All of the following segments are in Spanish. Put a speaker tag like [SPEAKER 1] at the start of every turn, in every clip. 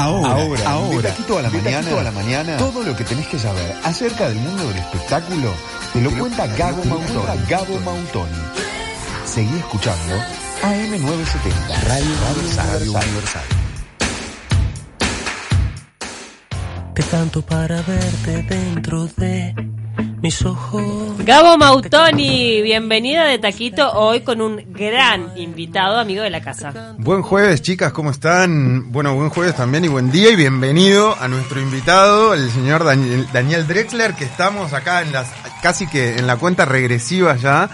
[SPEAKER 1] Ahora, ahora, ahora, de a la mañana, a la mañana, todo lo que tenés que saber acerca del mundo del espectáculo te lo cuenta Gabo Mautoni. Gabo Mautoni. Seguí escuchando AM970, Radio, Radio Universal.
[SPEAKER 2] Te canto para verte dentro de mis ojos.
[SPEAKER 3] Gabo Mautoni, bienvenida de Taquito hoy con un gran invitado, amigo de la casa.
[SPEAKER 4] Buen jueves, chicas, ¿cómo están? Bueno, buen jueves también y buen día y bienvenido a nuestro invitado, el señor Daniel, Daniel Drexler, que estamos acá en las casi que en la cuenta regresiva ya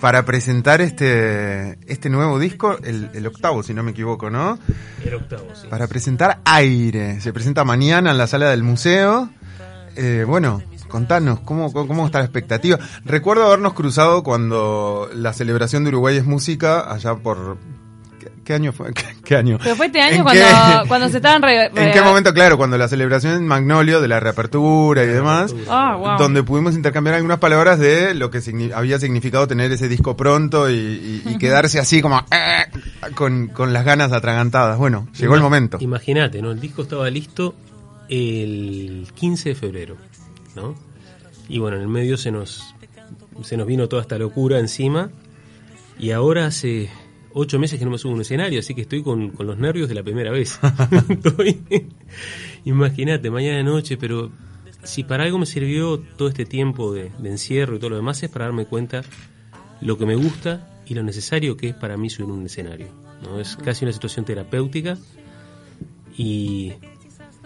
[SPEAKER 4] para presentar este, este nuevo disco, el, octavo, si no me equivoco, ¿no?
[SPEAKER 2] El octavo, sí.
[SPEAKER 4] Para presentar Aire. Se presenta mañana en la sala del museo. Eh, bueno, contanos, ¿cómo, ¿cómo está la expectativa? Recuerdo habernos cruzado cuando la celebración de Uruguay es música, allá por, ¿Qué año fue? ¿Qué, año?
[SPEAKER 3] Pero fue este año cuando, cuando se estaban...
[SPEAKER 4] ¿En qué momento? Claro, cuando la celebración en Magnolio de la reapertura y demás,
[SPEAKER 3] ah,
[SPEAKER 4] donde pudimos intercambiar algunas palabras de lo que había significado tener ese disco pronto y, quedarse así como eh, con, con, las ganas atragantadas. Bueno, llegó el momento.
[SPEAKER 2] Imagínate, ¿no? El disco estaba listo el 15 de febrero, ¿no? Y bueno, en el medio se nos, se nos vino toda esta locura encima y ahora hace ocho meses que no me subo a un escenario, así que estoy con, los nervios de la primera vez. Imagínate, mañana noche, pero si para algo me sirvió todo este tiempo de, encierro y todo lo demás es para darme cuenta lo que me gusta y lo necesario que es para mí subir un escenario. ¿no? Es casi una situación terapéutica y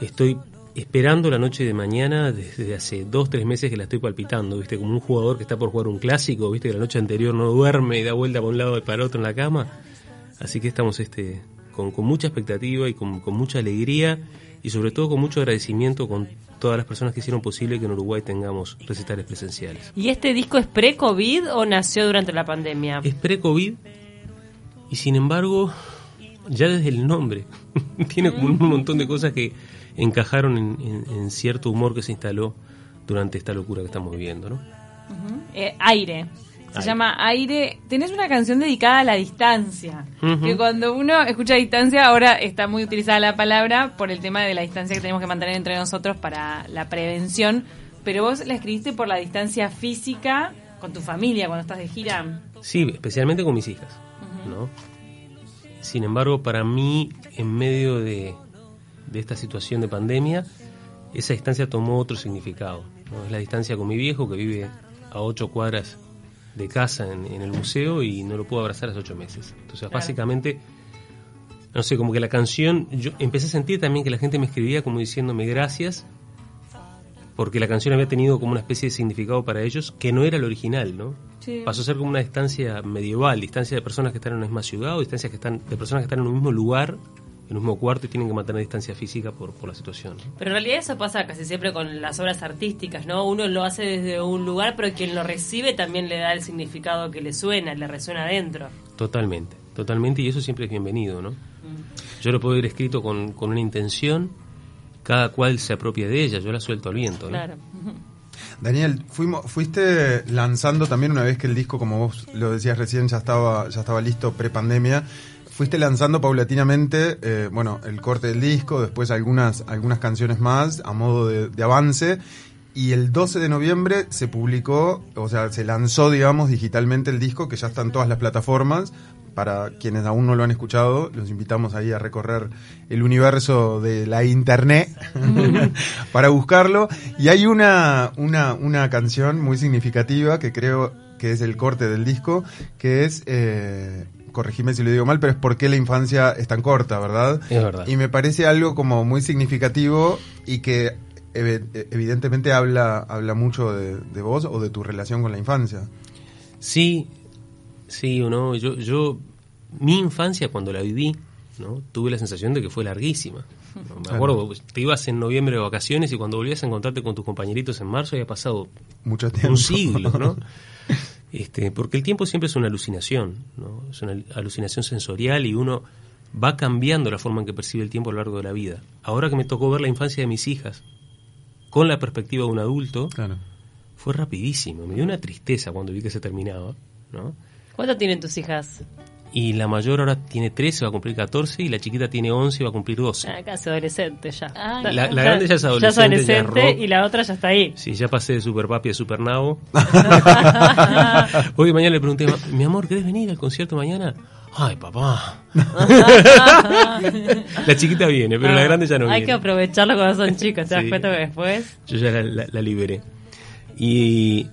[SPEAKER 2] estoy esperando la noche de mañana desde hace dos, tres meses que la estoy palpitando, ¿viste? Como un jugador que está por jugar un clásico, ¿viste? Que la noche anterior no duerme y da vuelta para un lado y para otro en la cama. Así que estamos este, con, mucha expectativa y con, mucha alegría y sobre todo con mucho agradecimiento con todas las personas que hicieron posible que en Uruguay tengamos recitales presenciales.
[SPEAKER 3] ¿Y este disco es pre-COVID o nació durante la pandemia?
[SPEAKER 2] Es pre-COVID y sin embargo, ya desde el nombre, tiene como un montón de cosas que encajaron en, cierto humor que se instaló durante esta locura que estamos viviendo, ¿no?
[SPEAKER 3] Eh, aire. Se llama Aire. Tenés una canción dedicada a la distancia. Que cuando uno escucha distancia, ahora está muy utilizada la palabra por el tema de la distancia que tenemos que mantener entre nosotros para la prevención. Pero vos la escribiste por la distancia física con tu familia cuando estás de gira.
[SPEAKER 2] Sí, especialmente con mis hijas. ¿no? Sin embargo, para mí, en medio de, de esta situación de pandemia, esa distancia tomó otro significado. Es la distancia con mi viejo que vive a ocho cuadras de casa en, el museo y no lo puedo abrazar hace ocho meses. Entonces, básicamente, no sé, como que la canción, yo empecé a sentir también que la gente me escribía como diciéndome gracias, porque la canción había tenido como una especie de significado para ellos que no era el original, ¿no? Pasó a ser como una distancia medieval, distancia de personas que están en una misma ciudad o distancia que están, de personas que están en un mismo lugar en un mismo cuarto y tienen que mantener distancia física por, por la situación.
[SPEAKER 3] Pero en realidad eso pasa casi siempre con las obras artísticas, ¿no? Uno lo hace desde un lugar, pero quien lo recibe también le da el significado que le suena, le resuena adentro.
[SPEAKER 2] Totalmente, totalmente, y eso siempre es bienvenido, ¿no? Mm. Yo lo puedo ir escrito con, con una intención, cada cual se apropia de ella, yo la suelto al viento, ¿no?
[SPEAKER 3] Claro.
[SPEAKER 4] Daniel, fuimos, fuiste lanzando también una vez que el disco, como vos lo decías recién, ya estaba, ya estaba listo pre-pandemia fuiste lanzando paulatinamente, eh, bueno, el corte del disco, después algunas, algunas canciones más a modo de, avance. Y el 12 de noviembre se publicó, o sea, se lanzó, digamos, digitalmente el disco, que ya está en todas las plataformas. Para quienes aún no lo han escuchado, los invitamos ahí a recorrer el universo de la internet para buscarlo. Y hay una, una, una canción muy significativa que creo que es el corte del disco, que es eh, corregime si lo digo mal, pero es por qué la infancia es tan corta, ¿verdad?
[SPEAKER 2] Es verdad.
[SPEAKER 4] Y me parece algo como muy significativo y que evidentemente habla, habla mucho de, vos o de tu relación con la infancia.
[SPEAKER 2] Sí, sí o no. Yo, yo, mi infancia cuando la viví, ¿no? tuve la sensación de que fue larguísima. Me acuerdo, te ibas en noviembre de vacaciones y cuando volvías a encontrarte con tus compañeritos en marzo había pasado
[SPEAKER 4] Mucho tiempo.
[SPEAKER 2] un siglo, ¿no? Este, porque el tiempo siempre es una alucinación, ¿no? es una alucinación sensorial y uno va cambiando la forma en que percibe el tiempo a lo largo de la vida. Ahora que me tocó ver la infancia de mis hijas con la perspectiva de un adulto, fue rapidísimo. Me dio una tristeza cuando vi que se terminaba. ¿no?
[SPEAKER 3] ¿Cuánto tienen tus hijas?
[SPEAKER 2] Y la mayor ahora tiene 13, va a cumplir 14, y la chiquita tiene 11 y va a cumplir 12.
[SPEAKER 5] Ah, casi adolescente ya.
[SPEAKER 3] Ah,
[SPEAKER 2] La, la grande ya es adolescente.
[SPEAKER 5] Ya es adolescente
[SPEAKER 2] ya es rock.
[SPEAKER 5] y la otra ya está ahí.
[SPEAKER 2] Sí, ya pasé de super papi a super nabo. Hoy mañana le pregunté, mi amor, ¿querés venir al concierto mañana? Ay, papá. la chiquita viene, pero la
[SPEAKER 5] Ah,
[SPEAKER 2] grande ya no
[SPEAKER 5] Hay
[SPEAKER 2] viene.
[SPEAKER 5] que aprovecharlo cuando son chicos, te das
[SPEAKER 2] Sí.
[SPEAKER 5] cuenta que después.
[SPEAKER 2] Yo ya la, la- la liberé. Y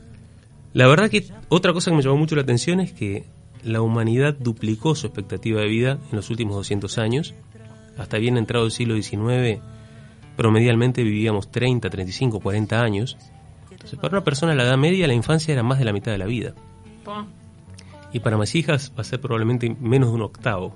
[SPEAKER 2] la verdad que otra cosa que me llamó mucho la atención es que la humanidad duplicó su expectativa de vida en los últimos 200 años. Hasta bien entrado el siglo XIX, promedialmente vivíamos 30, 35, 40 años. Entonces, para una persona de la edad media, la infancia era más de la mitad de la vida. Y para mis hijas va a ser probablemente menos de un octavo.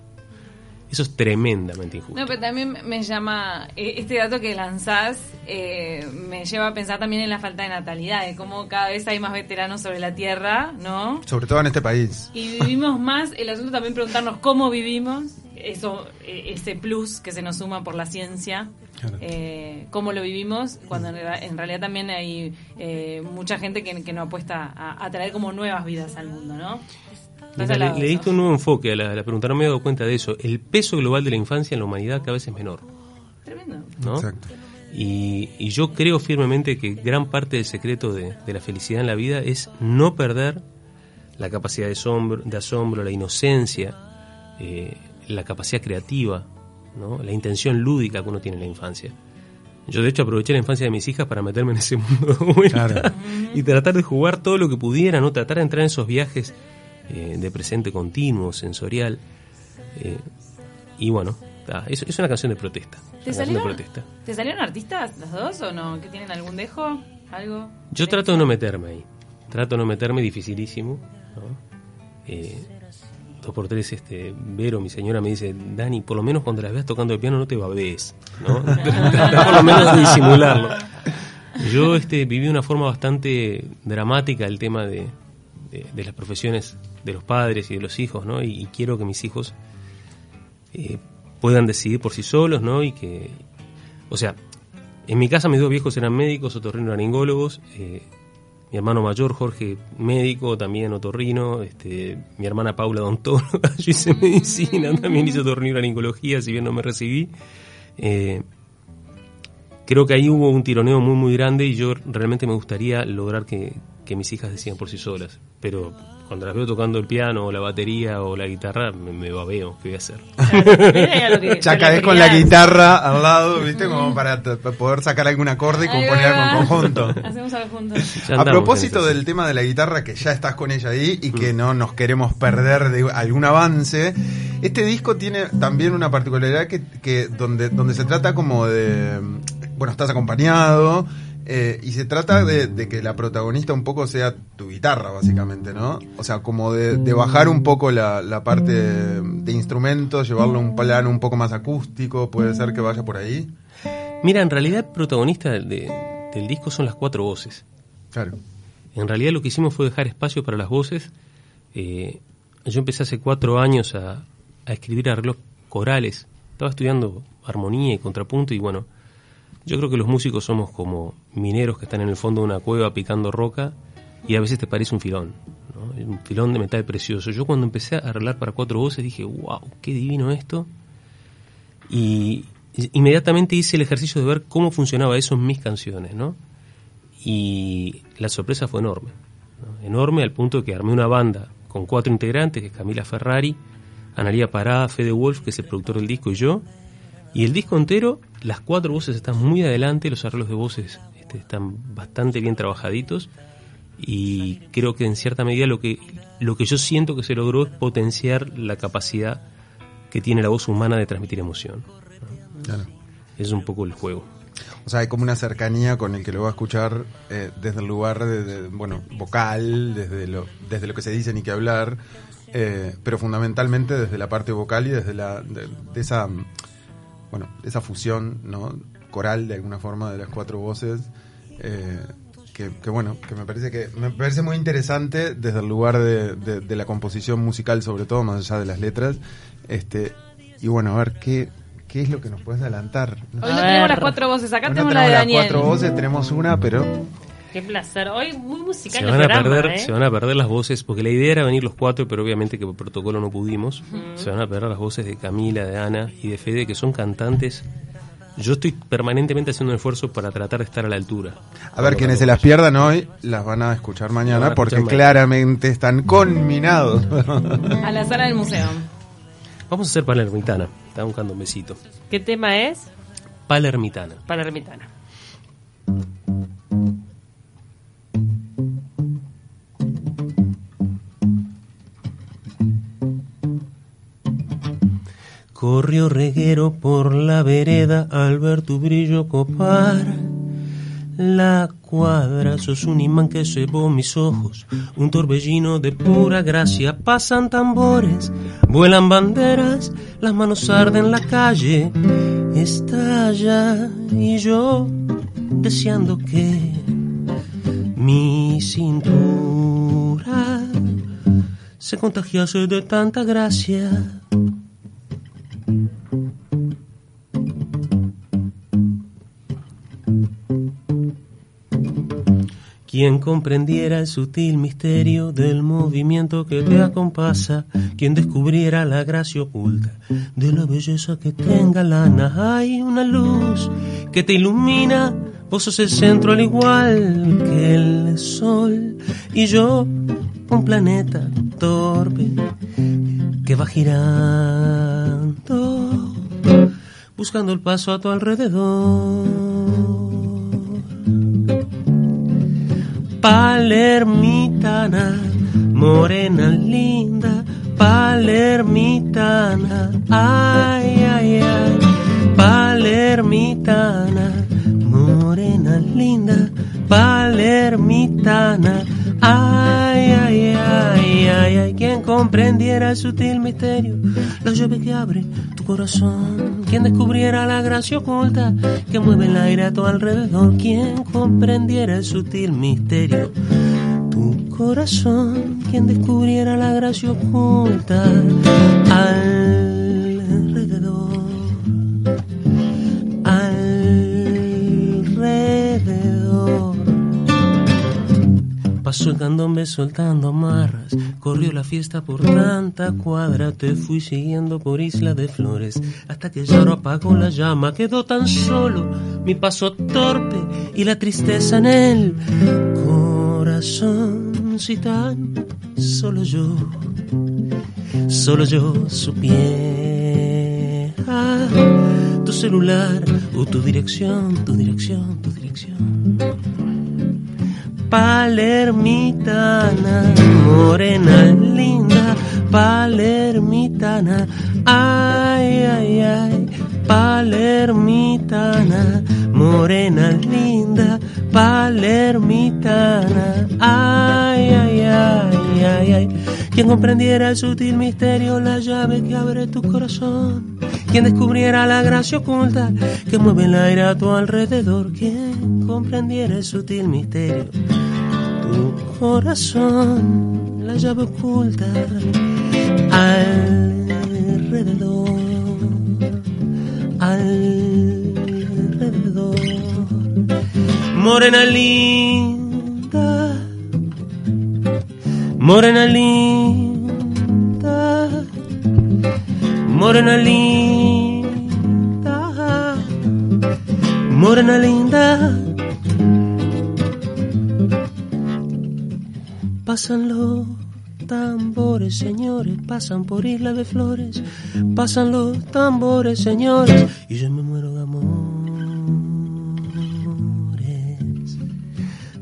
[SPEAKER 2] Eso es tremendamente injusto.
[SPEAKER 3] No, pero también me llama, eh, este dato que lanzás eh, me lleva a pensar también en la falta de natalidad, de cómo cada vez hay más veteranos sobre la Tierra, ¿no?
[SPEAKER 4] Sobre todo en este país.
[SPEAKER 3] Y vivimos más, el asunto también preguntarnos cómo vivimos, eso eh, ese plus que se nos suma por la ciencia,
[SPEAKER 4] Claro.
[SPEAKER 3] eh, cómo lo vivimos, cuando en realidad también hay eh, mucha gente que, que no apuesta a, a traer como nuevas vidas al mundo, ¿no? ¿Estás
[SPEAKER 2] Mira,
[SPEAKER 3] al lado
[SPEAKER 2] le, diste un nuevo enfoque a la, a la pregunta, no me he dado cuenta de eso. El peso global de la infancia en la humanidad cada vez es menor.
[SPEAKER 3] Tremendo.
[SPEAKER 2] ¿no?
[SPEAKER 4] Exacto.
[SPEAKER 2] Y, y yo creo firmemente que gran parte del secreto de, de la felicidad en la vida es no perder la capacidad de asombro, de asombro la inocencia, eh, la capacidad creativa, ¿no? la intención lúdica que uno tiene en la infancia. Yo de hecho aproveché la infancia de mis hijas para meterme en ese mundo de vuelta
[SPEAKER 4] Claro.
[SPEAKER 2] y tratar de jugar todo lo que pudiera, ¿no? tratar de entrar en esos viajes eh, de presente continuo, sensorial. eh, y bueno, ta, es, es una canción de protesta.
[SPEAKER 3] ¿Te
[SPEAKER 2] de
[SPEAKER 3] salieron,
[SPEAKER 2] protesta.
[SPEAKER 3] ¿Te salieron artistas los dos o no? ¿Que tienen algún dejo? ¿Algo?
[SPEAKER 2] Yo trato de no meterme ahí. Trato de no meterme, dificilísimo. ¿no? Eh, dos por tres, este, Vero, mi señora, me dice, Dani, por lo menos cuando las veas tocando el piano no te babes, ¿no? Por lo menos disimularlo. Yo este, viví una forma bastante dramática el tema de, de- de las profesiones de los padres y de los hijos, ¿no? Y, y quiero que mis hijos eh, puedan decidir por sí solos, ¿no? Y que, o sea, en mi casa mis dos viejos eran médicos, otorrinolaringólogos, eh, mi hermano mayor Jorge médico, también otorrino, este, mi hermana Paula odontóloga, yo hice medicina, también hice otorrinolaringología, si bien no me recibí. Eh, creo que ahí hubo un tironeo muy muy grande y yo realmente me gustaría lograr que, que mis hijas decidan por sí solas, pero cuando las veo tocando el piano o la batería o la guitarra me, me babeo, ¿qué voy a hacer?
[SPEAKER 5] Que-
[SPEAKER 4] Ya caes con la guitarra al lado, ¿viste? Como para poder sacar algún acorde y componer algo en conjunto.
[SPEAKER 3] Hacemos algo juntos.
[SPEAKER 4] A propósito del tema de la guitarra, que ya estás con ella ahí y que no nos queremos perder de algún avance, este disco tiene también una particularidad que, que donde, donde se trata como de, bueno, estás acompañado eh, y se trata de, de que la protagonista un poco sea tu guitarra, básicamente, ¿no? O sea, como de, de bajar un poco la, la parte de instrumentos, llevarlo a un plano un poco más acústico, puede ser que vaya por ahí.
[SPEAKER 2] Mira, en realidad el protagonista de- del disco son las cuatro voces.
[SPEAKER 4] Claro.
[SPEAKER 2] En realidad lo que hicimos fue dejar espacio para las voces. Eh, yo empecé hace cuatro años a, a escribir arreglos corales. Estaba estudiando armonía y contrapunto y bueno, yo creo que los músicos somos como mineros que están en el fondo de una cueva picando roca y a veces te parece un filón, un filón de metal precioso. Yo cuando empecé a arreglar para cuatro voces dije, wow, qué divino esto. Y inmediatamente hice el ejercicio de ver cómo funcionaba eso en mis canciones, ¿no? Y la sorpresa fue enorme, ¿no? enorme al punto de que armé una banda con cuatro integrantes, que Camila Ferrari, Analia Parada, Fede Wolf, que es el productor del disco, y yo. Y el disco entero, las cuatro voces están muy adelante, los arreglos de voces este, están bastante bien trabajaditos, y creo que en cierta medida lo que, lo que yo siento que se logró es potenciar la capacidad que tiene la voz humana de transmitir emoción.
[SPEAKER 4] Claro.
[SPEAKER 2] Es un poco el juego.
[SPEAKER 4] O sea, hay como una cercanía con el que lo va a escuchar eh, desde el lugar de, de, bueno, vocal, desde lo, desde lo que se dice ni que hablar, eh, pero fundamentalmente desde la parte vocal y desde la, de, de esa, bueno, esa fusión, ¿no? Coral de alguna forma de las cuatro voces, eh, que, que, bueno, que me parece que me parece muy interesante desde el lugar de, de, de la composición musical, sobre todo más allá de las letras, este, y bueno, a ver qué ¿Qué es lo que nos puedes adelantar?
[SPEAKER 3] Hoy no tenemos las cuatro voces, acá
[SPEAKER 4] no
[SPEAKER 3] tenemos la de
[SPEAKER 4] las
[SPEAKER 3] Daniel.
[SPEAKER 4] cuatro voces, tenemos una, pero
[SPEAKER 5] Qué placer. Hoy muy musical
[SPEAKER 2] Se
[SPEAKER 5] el
[SPEAKER 2] van, a perder,
[SPEAKER 5] ¿eh?
[SPEAKER 2] se van a perder las voces, porque la idea era venir los cuatro, pero obviamente que por protocolo no pudimos. Se van a perder las voces de Camila, de Ana y de Fede, que son cantantes. Yo estoy permanentemente haciendo un esfuerzo para tratar de estar a la altura.
[SPEAKER 4] A ver, quienes se las pierdan hoy, las van a escuchar mañana
[SPEAKER 2] a
[SPEAKER 4] porque
[SPEAKER 2] escuchar
[SPEAKER 4] claramente están conminados.
[SPEAKER 3] A la sala del museo.
[SPEAKER 2] Vamos a hacer Palermitana. Está buscando un besito.
[SPEAKER 5] ¿Qué tema es?
[SPEAKER 2] Palermitana.
[SPEAKER 5] Palermitana.
[SPEAKER 2] Corrió reguero por la vereda al ver tu brillo copar la cuadra. Sos un imán que cebó mis ojos, un torbellino de pura gracia. Pasan tambores, vuelan banderas, las manos arden la calle. Estalla y yo deseando que mi cintura se contagiase de tanta gracia. Quien comprendiera el sutil misterio del movimiento que te acompasa, quien descubriera la gracia oculta de la belleza que tenga lana. Hay una luz que te ilumina, vos sos el centro al igual que el sol, y yo un planeta torpe que va girando, buscando el paso a tu alrededor. Palermitana, morena linda, palermitana, ay, ay, ay, palermitana, morena linda, palermitana, ay, ay, ay, ay, ay, quien comprendiera el sutil misterio, la llave que abre tu corazón, quien descubriera la gracia oculta que mueve el aire a tu alrededor, quien comprendiera el sutil misterio. Tu corazón, quien descubriera la gracia oculta alrededor, Candombe soltando amarras, corrió la fiesta por tanta cuadra, te fui siguiendo por isla de flores, hasta que ya no apagó la llama, quedó tan solo mi paso torpe y la tristeza en el corazón, si tan solo yo, solo yo supiera tu celular. O tu dirección, tu dirección, tu dirección. Palermitana, morena linda, palermitana, ay, ay, ay, palermitana, morena linda, palermitana, ay, ay, ay, ay, ay. Quien comprendiera el sutil misterio, la llave que abre tu corazón. Quien descubriera la gracia oculta que mueve el aire a tu alrededor. Quien comprendiera el sutil misterio, tu corazón, la llave oculta alrededor, alrededor. Morena linda, morena linda, morena linda, morena linda. Pasan los tambores, señores, pasan por Isla de Flores, pasan los tambores, señores, y yo me muero de amores,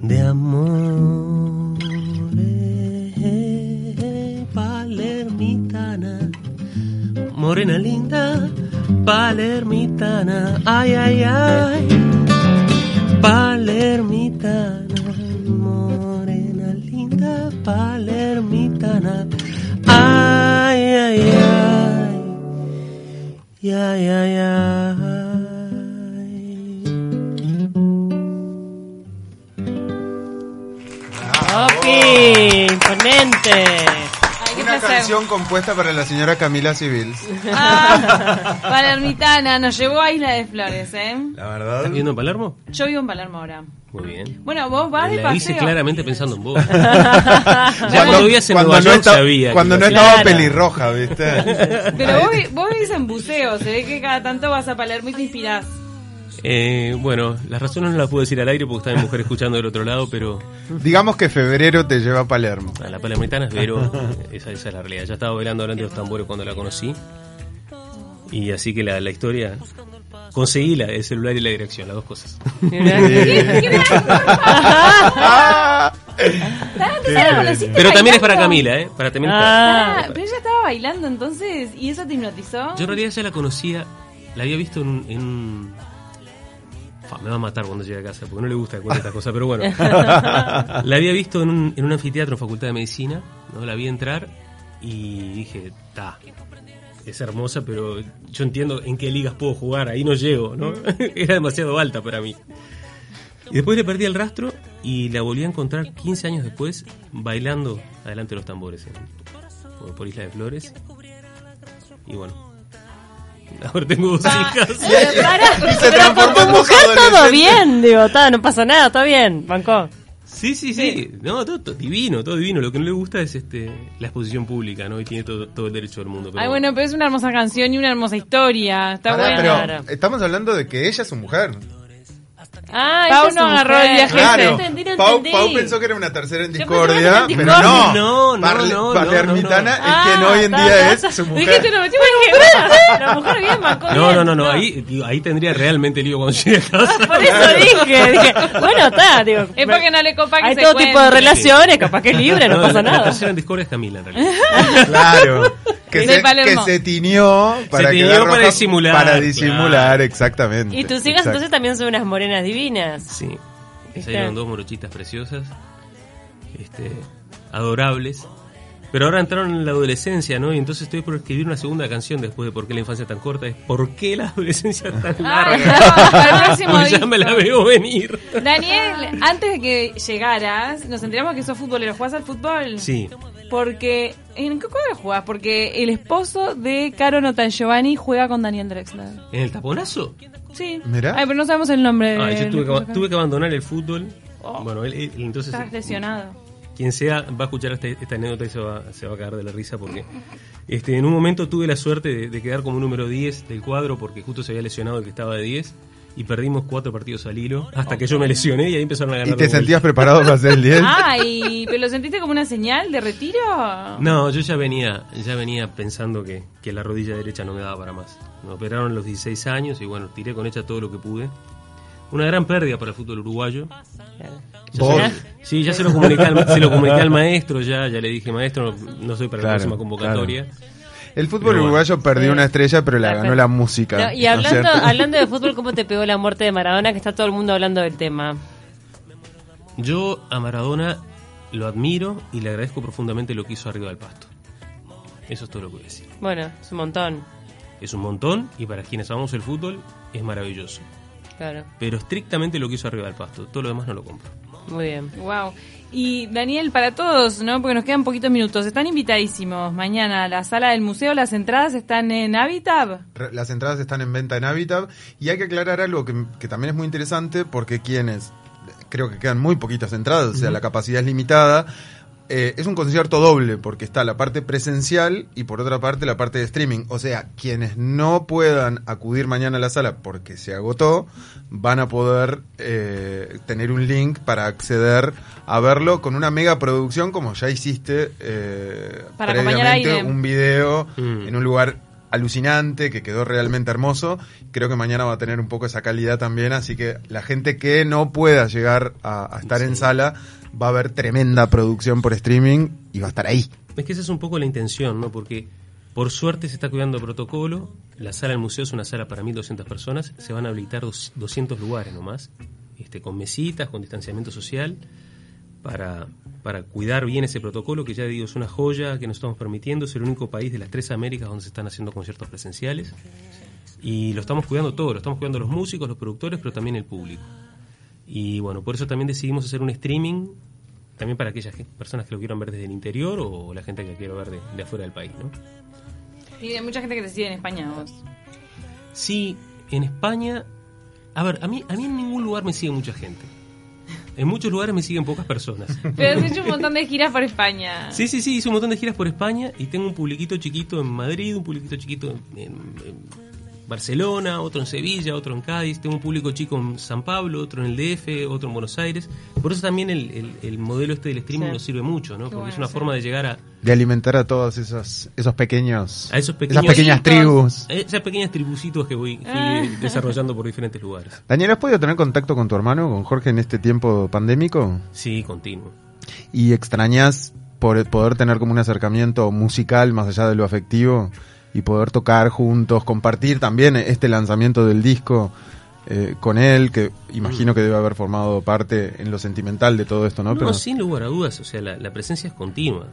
[SPEAKER 2] de amores, palermitana, morena linda, palermitana, ay, ay, ay, palermitana, morena linda, palermitana, ay, ay, ay, ay, ay, ay.
[SPEAKER 5] ¡Opi! ¡Imponente!
[SPEAKER 4] Canción compuesta para la señora Camila Civils.
[SPEAKER 3] Ah, Palermitana, nos llevó a Isla de Flores, ¿eh?
[SPEAKER 4] La verdad.
[SPEAKER 2] ¿Estás viviendo en Palermo?
[SPEAKER 3] Yo vivo en Palermo ahora.
[SPEAKER 2] Muy bien.
[SPEAKER 3] Bueno, vos vas de
[SPEAKER 2] La hice
[SPEAKER 3] paseo.
[SPEAKER 2] claramente pensando en vos. ya cuando vivías en Nueva
[SPEAKER 4] no
[SPEAKER 2] York
[SPEAKER 4] estaba-
[SPEAKER 2] sabía.
[SPEAKER 4] Cuando no estaba
[SPEAKER 5] Claro.
[SPEAKER 4] pelirroja, ¿viste?
[SPEAKER 3] Pero vos, vos vivís en buceo, se ve que cada tanto vas a Palermo y te inspirás.
[SPEAKER 2] Eh, bueno, las razones no las puedo decir al aire porque está mi mujer escuchando del otro lado, pero
[SPEAKER 4] Digamos que febrero te lleva a Palermo.
[SPEAKER 2] a la palermitana es Vero, esa, esa es la realidad. Ya estaba bailando delante de los tambores cuando la conocí. Y así que la, la historia. Conseguí la, el celular y la dirección, las dos cosas.
[SPEAKER 3] ¿Ya la conociste
[SPEAKER 2] Pero también es para? Camila, ¿eh? Para también
[SPEAKER 5] Ah.
[SPEAKER 3] Ah, pero ella estaba bailando entonces y eso te hipnotizó.
[SPEAKER 2] Yo en realidad ya la conocía, la había visto en un... en un- Fa, me va a matar cuando llegue a casa, porque no le gusta que cuente estas cosas, pero bueno. la había visto en un, en un anfiteatro en Facultad de Medicina, ¿no? La vi entrar y dije, ta, es hermosa, pero yo entiendo en qué ligas puedo jugar, ahí no llego, ¿no? Era demasiado alta para mí. Y después le perdí el rastro y la volví a encontrar 15 años después bailando adelante de los tambores en- por, por Isla de Flores. Y bueno, ahora tengo dos hijas.
[SPEAKER 4] Y se transformó en
[SPEAKER 5] Mujer, todo bien, digo, no pasa nada, está bien, Banco.
[SPEAKER 2] Sí, sí, sí. No, todo, todo divino, todo divino. Lo que no le gusta es este la exposición pública, ¿no? Y tiene todo, todo el derecho del mundo. pero
[SPEAKER 3] Ay, bueno, pero es una hermosa canción y una hermosa historia. Está
[SPEAKER 4] pero
[SPEAKER 5] Claro.
[SPEAKER 4] estamos hablando de que ella es su mujer.
[SPEAKER 5] Ah,
[SPEAKER 3] Pau no agarró el viaje
[SPEAKER 5] No
[SPEAKER 3] ese.
[SPEAKER 5] entendí, no
[SPEAKER 4] Pau,
[SPEAKER 5] entendí.
[SPEAKER 4] Pau pensó que era una tercera en discordia, pero no.
[SPEAKER 2] No, no,
[SPEAKER 4] Parle-
[SPEAKER 2] no, no,
[SPEAKER 4] Palermitana
[SPEAKER 2] no,
[SPEAKER 4] es quien
[SPEAKER 5] Ah,
[SPEAKER 4] hoy en
[SPEAKER 5] ta,
[SPEAKER 4] día
[SPEAKER 5] ta,
[SPEAKER 4] es su
[SPEAKER 3] Dijiste,
[SPEAKER 4] mujer.
[SPEAKER 3] en un
[SPEAKER 5] La mujer bien, Banco.
[SPEAKER 2] No, no, no, no. Ahí, digo, ahí tendría realmente lío cuando llegue a casa.
[SPEAKER 5] Por eso dije, dije, bueno, está, digo.
[SPEAKER 3] Es porque no le copa que
[SPEAKER 5] Hay
[SPEAKER 3] se
[SPEAKER 5] todo
[SPEAKER 3] cuente.
[SPEAKER 5] tipo de relaciones, capaz que es libre, no, pasa
[SPEAKER 2] La
[SPEAKER 5] nada.
[SPEAKER 2] tercera en discordia es Camila, en realidad.
[SPEAKER 4] Claro. Que se, que se tiñó para
[SPEAKER 2] tiñó disimular,
[SPEAKER 4] Para disimular,
[SPEAKER 2] claro.
[SPEAKER 4] exactamente.
[SPEAKER 5] Y tus hijas
[SPEAKER 4] Exacto.
[SPEAKER 5] entonces también son unas morenas divinas.
[SPEAKER 2] Sí. Salieron dos morochitas preciosas. Este, adorables. Pero ahora entraron en la adolescencia, ¿no? Y entonces estoy por escribir una segunda canción después de ¿Por qué la infancia tan corta? Es ¿Por qué la adolescencia tan
[SPEAKER 3] Ay,
[SPEAKER 2] larga?
[SPEAKER 3] no,
[SPEAKER 2] Pues ya me la veo venir.
[SPEAKER 3] Daniel, antes de que llegaras, nos enteramos que sos futbolero. ¿Jugás al fútbol?
[SPEAKER 2] Sí.
[SPEAKER 3] Porque. ¿En qué cuadro jugás? Porque el esposo de Caro Notan Giovanni juega con Daniel Drexler.
[SPEAKER 2] ¿En el taponazo?
[SPEAKER 3] Sí.
[SPEAKER 4] Mirá.
[SPEAKER 3] Ay, pero no sabemos el nombre.
[SPEAKER 2] Ah, yo tuve que, tuve abandonar el fútbol.
[SPEAKER 3] Oh.
[SPEAKER 2] Bueno, él, él- entonces
[SPEAKER 3] Estás lesionado.
[SPEAKER 2] quien sea va a escuchar esta, esta anécdota y se va, se va a cagar de la risa porque este, en un momento tuve la suerte de, de quedar como número 10 del cuadro porque justo se había lesionado el que estaba de 10 y perdimos cuatro partidos al hilo hasta que yo me lesioné y ahí empezaron a ganar.
[SPEAKER 4] ¿Y te sentías preparado para hacer el 10?
[SPEAKER 3] Ay, ¿pero lo sentiste como una señal de retiro?
[SPEAKER 2] No, yo ya venía, ya venía pensando que, que la rodilla derecha no me daba para más. Me operaron a los 16 años y bueno, tiré con ella todo lo que pude. Una gran pérdida para el fútbol uruguayo. Ya
[SPEAKER 4] Vos.
[SPEAKER 2] se- sí, ya se lo comuniqué al, se lo comuniqué al maestro, ya, ya le dije, maestro, no soy para
[SPEAKER 4] Claro,
[SPEAKER 2] la próxima convocatoria.
[SPEAKER 4] El fútbol
[SPEAKER 2] bueno.
[SPEAKER 4] uruguayo perdió una estrella, pero la ganó la música.
[SPEAKER 5] No, y
[SPEAKER 4] ¿no es
[SPEAKER 5] hablando, hablando de fútbol, ¿cómo te pegó la muerte de Maradona? Que está todo el mundo hablando del tema.
[SPEAKER 2] Yo a Maradona lo admiro y le agradezco profundamente lo que hizo arriba del pasto. Eso es todo lo que voy a decir.
[SPEAKER 5] Bueno, es un montón.
[SPEAKER 2] Es un montón y para quienes amamos el fútbol es maravilloso.
[SPEAKER 5] Claro,
[SPEAKER 2] Pero estrictamente lo que hizo arriba del pasto. Todo lo demás no lo compro.
[SPEAKER 5] Muy bien.
[SPEAKER 3] Wow. Y Daniel, para todos, ¿no? Porque nos quedan poquitos minutos. Están invitadísimos mañana a la sala del museo. Las entradas están en Habitab.
[SPEAKER 4] Re- Las entradas están en venta en Habitat y hay que aclarar algo que, que también es muy interesante porque quienes, creo que quedan muy poquitas entradas, o sea, la capacidad es limitada. Eh, es un concierto doble porque está la parte presencial y por otra parte la parte de streaming. O sea, quienes no puedan acudir mañana a la sala porque se agotó, van a poder eh, tener un link para acceder a verlo con una mega producción como ya hiciste eh,
[SPEAKER 3] Para acompañar a
[SPEAKER 4] previamente, un video
[SPEAKER 2] Mm.
[SPEAKER 4] en un lugar alucinante, que quedó realmente hermoso. Creo que mañana va a tener un poco esa calidad también, así que la gente que no pueda llegar a, a estar en sala va a ver tremenda producción por streaming y va a estar ahí.
[SPEAKER 2] Es que esa es un poco la intención, ¿no? Porque por suerte se está cuidando el protocolo. La sala del museo es una sala para 1.200 personas. Se van a habilitar dos- 200 lugares nomás, este, con mesitas, con distanciamiento social, para, para cuidar bien ese protocolo, que ya digo, es una joya que nos estamos permitiendo. Es el único país de las tres Américas donde se están haciendo conciertos presenciales. Y lo estamos cuidando todo, lo estamos cuidando los músicos, los productores, pero también el público. Y bueno, por eso también decidimos hacer un streaming también para aquellas personas que lo quieran ver desde el interior o la gente que quiero ver de, afuera del país, ¿no?
[SPEAKER 3] Y hay mucha gente que te sigue en España, vos.
[SPEAKER 2] Sí, en España... A ver, a mí, a mí en ningún lugar me sigue mucha gente. En muchos lugares me siguen pocas personas.
[SPEAKER 3] Pero has hecho un montón de giras por España.
[SPEAKER 2] Sí, sí, sí, hice un montón de giras por España y tengo un publiquito chiquito en Madrid, un publiquito chiquito en Barcelona, otro en Sevilla, otro en Cádiz, tengo un público chico en San Pablo, otro en el DF, otro en Buenos Aires. Por eso también el, modelo este del streaming nos sirve mucho, ¿no? Porque es una forma de llegar a...
[SPEAKER 4] De alimentar a todos esos, esos pequeños...
[SPEAKER 2] A esos pequeños...
[SPEAKER 4] Esas pequeñas tribus.
[SPEAKER 2] Esas pequeñas tribucitos que voy ah. desarrollando por diferentes lugares.
[SPEAKER 4] Daniel, ¿has podido tener contacto con tu hermano, con Jorge, en este tiempo pandémico?
[SPEAKER 2] Sí, continuo.
[SPEAKER 4] ¿Y extrañas por poder tener como un acercamiento musical más allá de lo afectivo? Y poder tocar juntos, compartir también este lanzamiento del disco eh, con él, que imagino que debe haber formado parte en lo sentimental de todo esto, ¿no?
[SPEAKER 2] No, sin lugar a dudas, o sea, la, presencia es continua.